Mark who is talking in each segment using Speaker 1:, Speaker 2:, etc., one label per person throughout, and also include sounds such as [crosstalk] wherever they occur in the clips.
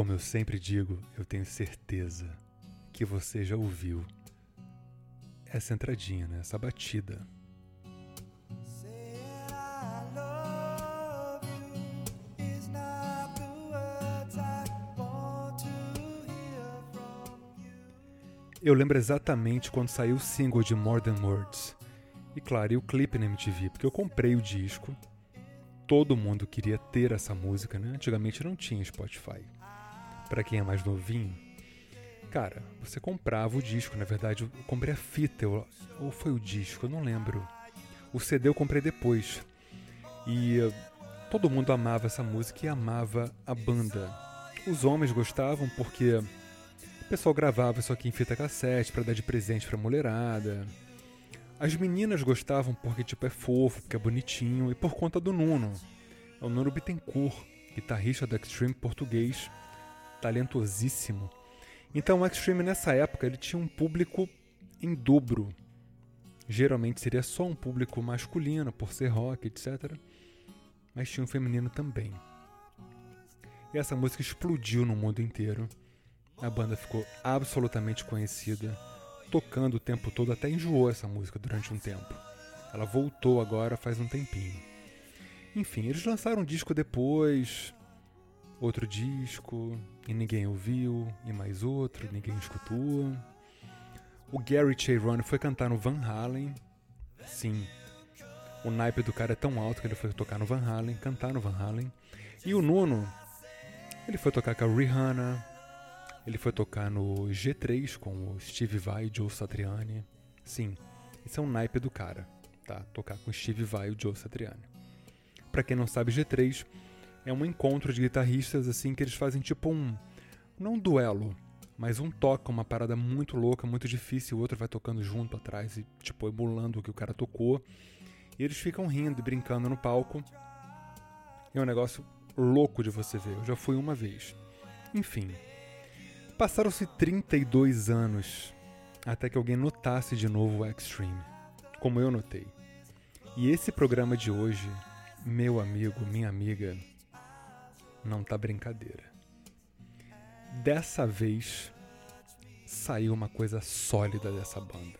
Speaker 1: Como eu sempre digo, eu tenho certeza que você já ouviu essa entradinha, né? essa batida. Eu lembro exatamente quando saiu o single de More Than Words. E claro, e o clipe na MTV, porque eu comprei o disco. Todo mundo queria ter essa música, né? Antigamente não tinha Spotify. Para quem é mais novinho, cara, você comprava o disco, na verdade, eu comprei a fita, eu, ou foi o disco, eu não lembro. O CD eu comprei depois. E todo mundo amava essa música e amava a banda. Os homens gostavam porque pessoal gravava isso aqui em fita cassete para dar de presente pra mulherada. As meninas gostavam porque tipo é fofo, porque é bonitinho e por conta do Nuno. É o Nuno Bittencourt, guitarrista do Extreme português, talentosíssimo. Então o Extreme nessa época ele tinha um público em dobro. Geralmente seria só um público masculino por ser rock, etc. Mas tinha um feminino também. E essa música explodiu no mundo inteiro. A banda ficou absolutamente conhecida, tocando o tempo todo, até enjoou essa música durante um tempo. Ela voltou agora faz um tempinho. Enfim, eles lançaram um disco depois, outro disco, e ninguém ouviu, e mais outro, ninguém escutou. O Gary Cherone foi cantar no Van Halen. Sim, o naipe do cara é tão alto que ele foi tocar no Van Halen, cantar no Van Halen. E o Nuno, ele foi tocar com a Rihanna, ele foi tocar no G3 com o Steve Vai e Joe Satriani. Sim, isso é um naipe do cara, tá? Tocar com Steve Vai e Joe Satriani. Para quem não sabe, G3 é um encontro de guitarristas assim que eles fazem tipo um não um duelo, mas um toca uma parada muito louca, muito difícil, o outro vai tocando junto atrás e tipo emulando o que o cara tocou. E eles ficam rindo e brincando no palco. É um negócio louco de você ver. Eu já fui uma vez. Enfim, Passaram-se 32 anos até que alguém notasse de novo o Extreme, como eu notei. E esse programa de hoje, meu amigo, minha amiga, não tá brincadeira. Dessa vez saiu uma coisa sólida dessa banda.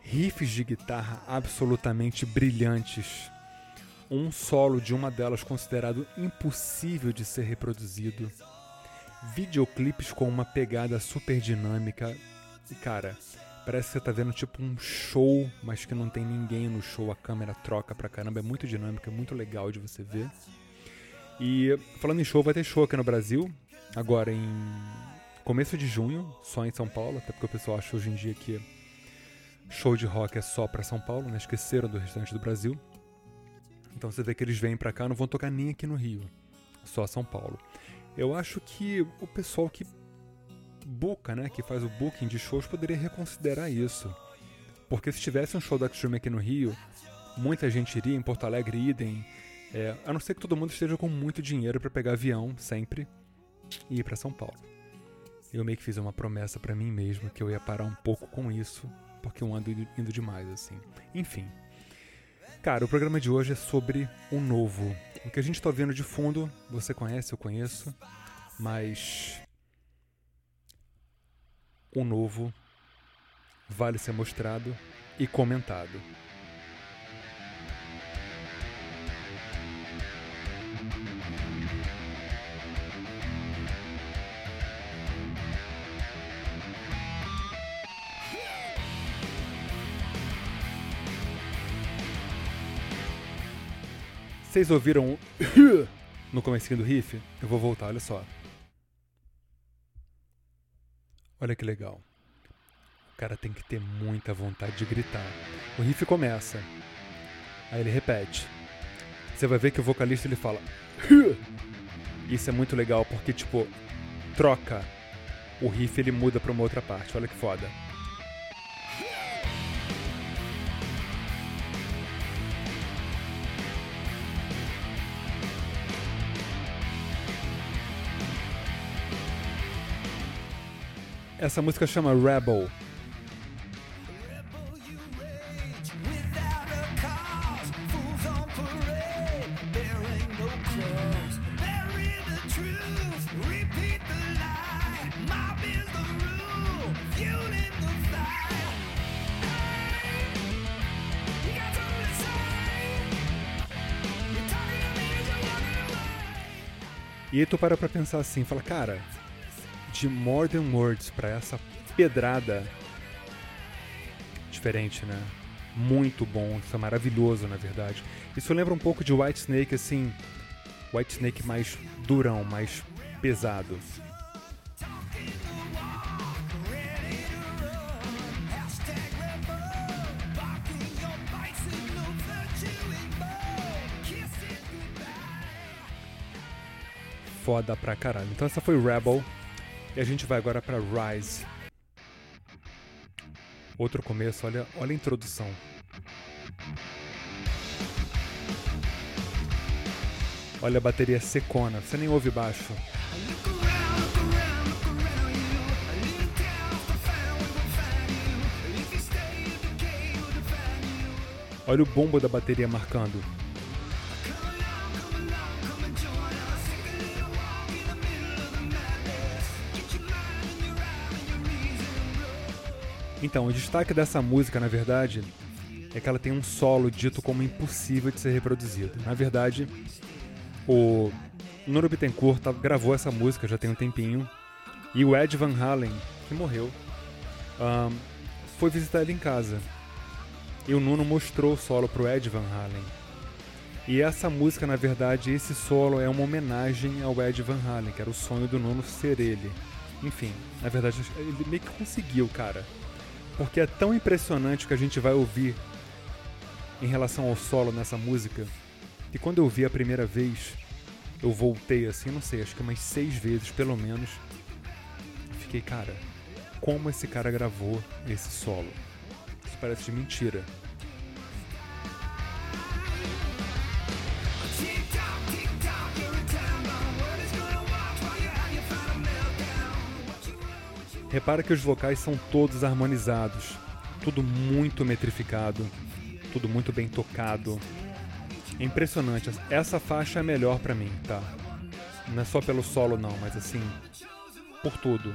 Speaker 1: Riffs de guitarra absolutamente brilhantes. Um solo de uma delas considerado impossível de ser reproduzido videoclipes com uma pegada super dinâmica. E cara, parece que você tá vendo tipo um show, mas que não tem ninguém no show, a câmera troca pra caramba, é muito dinâmica, é muito legal de você ver. E falando em show, vai ter show aqui no Brasil, agora em começo de junho, só em São Paulo, até porque o pessoal acha hoje em dia que show de rock é só para São Paulo, né? Esqueceram do restante do Brasil. Então você vê que eles vêm para cá, não vão tocar nem aqui no Rio, só São Paulo. Eu acho que o pessoal que buca, né, que faz o booking de shows, poderia reconsiderar isso. Porque se tivesse um show da Extreme aqui no Rio, muita gente iria, em Porto Alegre idem. É, a não ser que todo mundo esteja com muito dinheiro para pegar avião sempre e ir para São Paulo. Eu meio que fiz uma promessa para mim mesmo que eu ia parar um pouco com isso, porque eu ando indo demais assim. Enfim. Cara, o programa de hoje é sobre o novo. O que a gente está vendo de fundo, você conhece, eu conheço, mas o novo vale ser mostrado e comentado. Vocês ouviram o [coughs] no comecinho do riff? Eu vou voltar, olha só. Olha que legal. O cara tem que ter muita vontade de gritar. O riff começa. Aí ele repete. Você vai ver que o vocalista ele fala. [coughs] Isso é muito legal porque tipo troca. O riff ele muda para uma outra parte. Olha que foda. Essa música chama Rebel. E aí tu para pra pensar assim, fala, cara, de More Than Words pra essa pedrada diferente, né? Muito bom, isso é maravilhoso, na verdade. Isso lembra um pouco de White Snake, assim, White Snake mais durão, mais pesado. Foda pra caralho. Então essa foi Rebel. E a gente vai agora pra Rise. Outro começo, olha, olha a introdução. Olha a bateria secona, você nem ouve baixo. Olha o bombo da bateria marcando. Então, o destaque dessa música, na verdade, é que ela tem um solo dito como impossível de ser reproduzido. Na verdade, o Nuno Bittencourt tá, gravou essa música já tem um tempinho, e o Ed Van Halen, que morreu, um, foi visitar ele em casa. E o Nuno mostrou o solo pro Ed Van Halen. E essa música, na verdade, esse solo é uma homenagem ao Ed Van Halen, que era o sonho do Nuno ser ele. Enfim, na verdade, ele meio que conseguiu, cara. Porque é tão impressionante o que a gente vai ouvir em relação ao solo nessa música, que quando eu vi a primeira vez, eu voltei assim, não sei, acho que umas seis vezes pelo menos. Fiquei, cara, como esse cara gravou esse solo? Isso parece de mentira. Repara que os vocais são todos harmonizados, tudo muito metrificado, tudo muito bem tocado. É impressionante. Essa faixa é melhor para mim, tá? Não é só pelo solo não, mas assim, por tudo.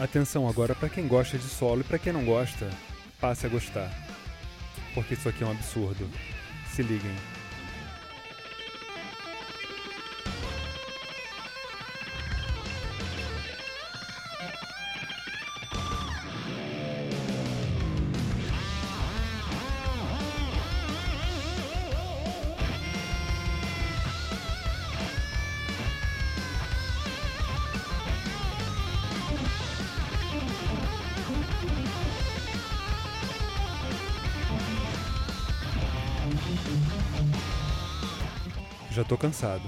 Speaker 1: Atenção agora para quem gosta de solo e para quem não gosta, passe a gostar. Porque isso aqui é um absurdo. Se liguem. Já tô cansado.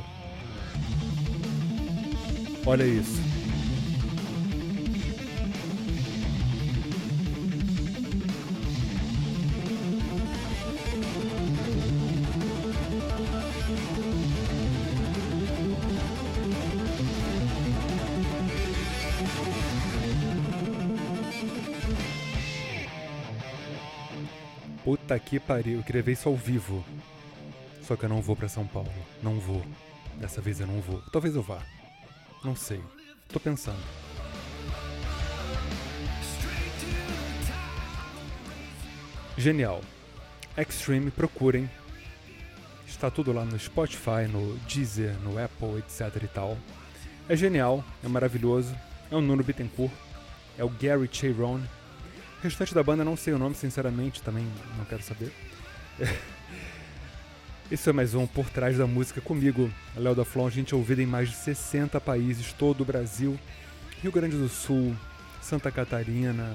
Speaker 1: Olha isso. Puta que pariu, eu ver isso ao vivo. Só que eu não vou para São Paulo. Não vou. Dessa vez eu não vou. Talvez eu vá. Não sei. Tô pensando. Genial. Extreme, procurem. Está tudo lá no Spotify, no Deezer, no Apple, etc e tal. É genial, é maravilhoso. É o Nuno Bittencourt. É o Gary Chayron. O restante da banda não sei o nome, sinceramente, também não quero saber. [laughs] Esse é mais um Por Trás da Música comigo, Léo da Flon, a gente é ouvido em mais de 60 países, todo o Brasil, Rio Grande do Sul, Santa Catarina,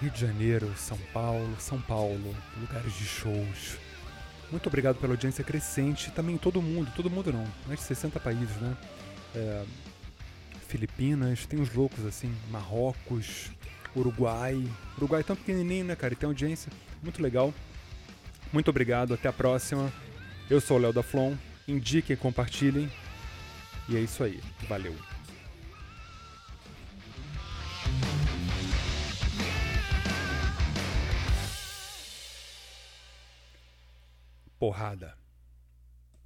Speaker 1: Rio de Janeiro, São Paulo, São Paulo, lugares de shows. Muito obrigado pela audiência crescente, também todo mundo, todo mundo não, mais de 60 países, né? É, Filipinas, tem uns loucos assim, Marrocos, Uruguai. Uruguai é tão pequenininho, né, cara? E tem audiência muito legal. Muito obrigado, até a próxima. Eu sou o Léo da Flon. Indiquem, compartilhem. E é isso aí. Valeu. Porrada.